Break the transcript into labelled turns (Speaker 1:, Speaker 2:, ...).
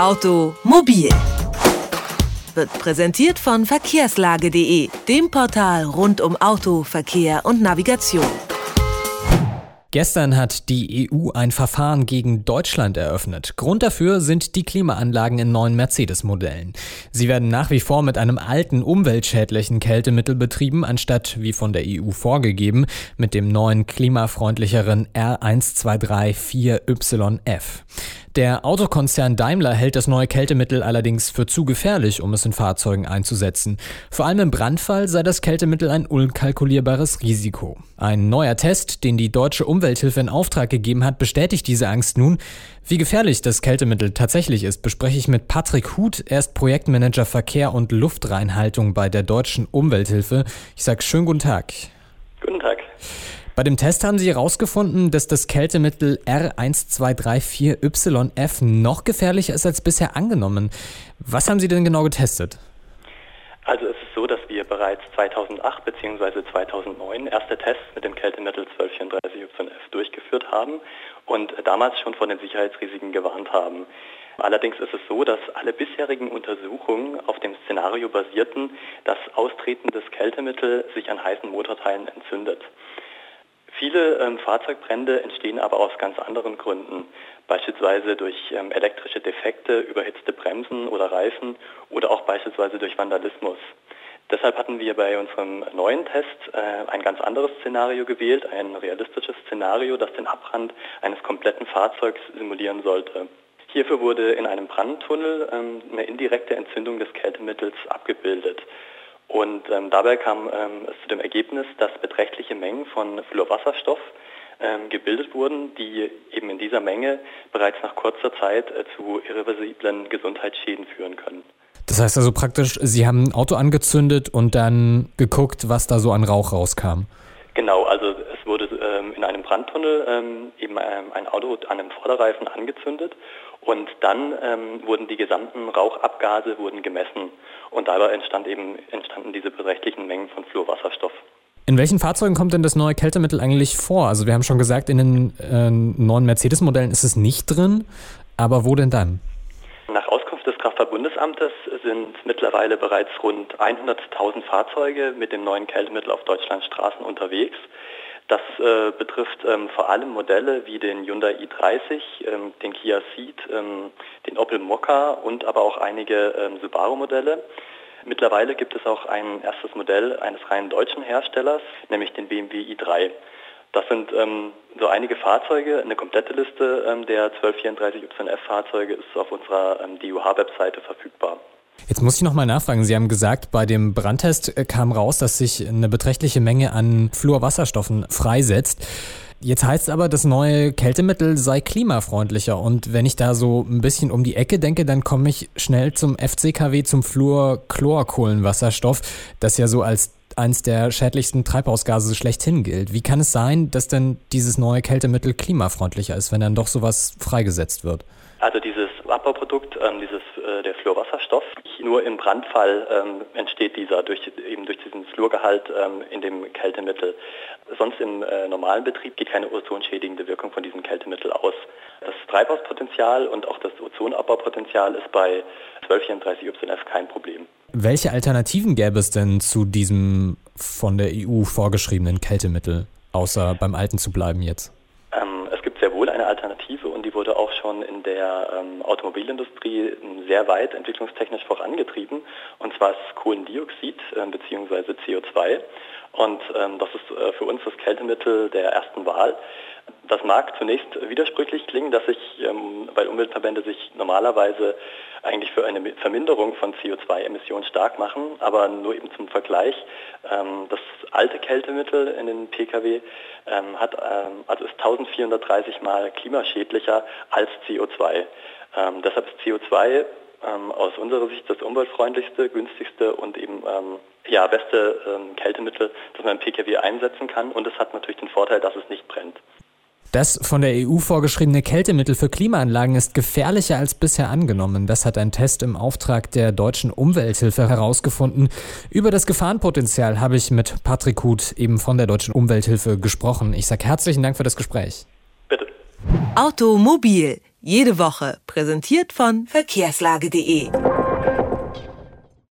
Speaker 1: Automobil wird präsentiert von verkehrslage.de, dem Portal rund um Auto, Verkehr und Navigation.
Speaker 2: Gestern hat die EU ein Verfahren gegen Deutschland eröffnet. Grund dafür sind die Klimaanlagen in neuen Mercedes-Modellen. Sie werden nach wie vor mit einem alten umweltschädlichen Kältemittel betrieben, anstatt, wie von der EU vorgegeben, mit dem neuen klimafreundlicheren R1234YF. Der Autokonzern Daimler hält das neue Kältemittel allerdings für zu gefährlich, um es in Fahrzeugen einzusetzen. Vor allem im Brandfall sei das Kältemittel ein unkalkulierbares Risiko. Ein neuer Test, den die deutsche Umwelthilfe in Auftrag gegeben hat, bestätigt diese Angst nun. Wie gefährlich das Kältemittel tatsächlich ist, bespreche ich mit Patrick Huth. Er ist Projektmanager Verkehr und Luftreinhaltung bei der deutschen Umwelthilfe. Ich sage schönen guten Tag.
Speaker 3: Guten Tag.
Speaker 2: Bei dem Test haben Sie herausgefunden, dass das Kältemittel R1234YF noch gefährlicher ist als bisher angenommen. Was haben Sie denn genau getestet?
Speaker 3: Also es ist so, dass wir bereits 2008 bzw. 2009 erste Tests mit dem Kältemittel 1234YF durchgeführt haben und damals schon von den Sicherheitsrisiken gewarnt haben. Allerdings ist es so, dass alle bisherigen Untersuchungen auf dem Szenario basierten, dass austretendes Kältemittel sich an heißen Motorteilen entzündet. Viele ähm, Fahrzeugbrände entstehen aber aus ganz anderen Gründen, beispielsweise durch ähm, elektrische Defekte, überhitzte Bremsen oder Reifen oder auch beispielsweise durch Vandalismus. Deshalb hatten wir bei unserem neuen Test äh, ein ganz anderes Szenario gewählt, ein realistisches Szenario, das den Abbrand eines kompletten Fahrzeugs simulieren sollte. Hierfür wurde in einem Brandtunnel ähm, eine indirekte Entzündung des Kältemittels abgebildet. Und ähm, dabei kam ähm, es zu dem Ergebnis, dass beträchtliche Mengen von Fluorwasserstoff ähm, gebildet wurden, die eben in dieser Menge bereits nach kurzer Zeit äh, zu irreversiblen Gesundheitsschäden führen können.
Speaker 2: Das heißt also praktisch, Sie haben ein Auto angezündet und dann geguckt, was da so an Rauch rauskam.
Speaker 3: Genau, also ähm, in einem Brandtunnel ähm, eben ähm, ein Auto an einem Vorderreifen angezündet und dann ähm, wurden die gesamten Rauchabgase wurden gemessen und dabei entstand eben, entstanden diese beträchtlichen Mengen von Fluorwasserstoff.
Speaker 2: In welchen Fahrzeugen kommt denn das neue Kältemittel eigentlich vor? Also wir haben schon gesagt, in den äh, neuen Mercedes-Modellen ist es nicht drin, aber wo denn dann?
Speaker 3: Nach Auskunft des Kraftfahrtbundesamtes sind mittlerweile bereits rund 100.000 Fahrzeuge mit dem neuen Kältemittel auf Deutschlands Straßen unterwegs. Das äh, betrifft ähm, vor allem Modelle wie den Hyundai i30, ähm, den Kia Ceed, ähm, den Opel Mokka und aber auch einige ähm, Subaru-Modelle. Mittlerweile gibt es auch ein erstes Modell eines rein deutschen Herstellers, nämlich den BMW i3. Das sind ähm, so einige Fahrzeuge. Eine komplette Liste ähm, der 1234 YF-Fahrzeuge ist auf unserer DUH-Webseite verfügbar.
Speaker 2: Jetzt muss ich nochmal nachfragen. Sie haben gesagt, bei dem Brandtest äh, kam raus, dass sich eine beträchtliche Menge an Fluorwasserstoffen freisetzt. Jetzt heißt es aber, das neue Kältemittel sei klimafreundlicher. Und wenn ich da so ein bisschen um die Ecke denke, dann komme ich schnell zum FCKW, zum Fluorchlorkohlenwasserstoff, das ja so als eines der schädlichsten Treibhausgase schlechthin gilt. Wie kann es sein, dass denn dieses neue Kältemittel klimafreundlicher ist, wenn dann doch sowas freigesetzt wird?
Speaker 3: Also dieses Abbauprodukt, ähm, dieses, äh, der Fluorwasserstoff, nur im Brandfall ähm, entsteht dieser durch, eben durch diesen Fluorgehalt ähm, in dem Kältemittel. Sonst im äh, normalen Betrieb geht keine ozonschädigende Wirkung von diesem Kältemittel aus. Das Treibhauspotenzial und auch das Ozonabbaupotenzial ist bei 1234 YF kein Problem.
Speaker 2: Welche Alternativen gäbe es denn zu diesem von der EU vorgeschriebenen Kältemittel, außer beim alten zu bleiben jetzt?
Speaker 3: Ähm, es gibt sehr wohl eine Alternative und die wurde auch schon in der ähm, Automobilindustrie sehr weit entwicklungstechnisch vorangetrieben. Und zwar ist Kohlendioxid äh, bzw. CO2. Und ähm, das ist äh, für uns das Kältemittel der ersten Wahl. Das mag zunächst widersprüchlich klingen, dass sich, ähm, weil Umweltverbände sich normalerweise eigentlich für eine Verminderung von CO2-Emissionen stark machen, aber nur eben zum Vergleich. Ähm, das alte Kältemittel in den Pkw ähm, hat, ähm, also ist 1430 mal klimaschädlicher als CO2. Ähm, deshalb ist CO2 ähm, aus unserer Sicht das umweltfreundlichste, günstigste und eben ähm, ja, beste ähm, Kältemittel, das man im Pkw einsetzen kann. Und es hat natürlich den Vorteil, dass es nicht brennt.
Speaker 2: Das von der EU vorgeschriebene Kältemittel für Klimaanlagen ist gefährlicher als bisher angenommen. Das hat ein Test im Auftrag der deutschen Umwelthilfe herausgefunden. Über das Gefahrenpotenzial habe ich mit Patrick Huth eben von der deutschen Umwelthilfe gesprochen. Ich sage herzlichen Dank für das Gespräch.
Speaker 3: Bitte.
Speaker 1: Automobil Jede Woche präsentiert von verkehrslage.de.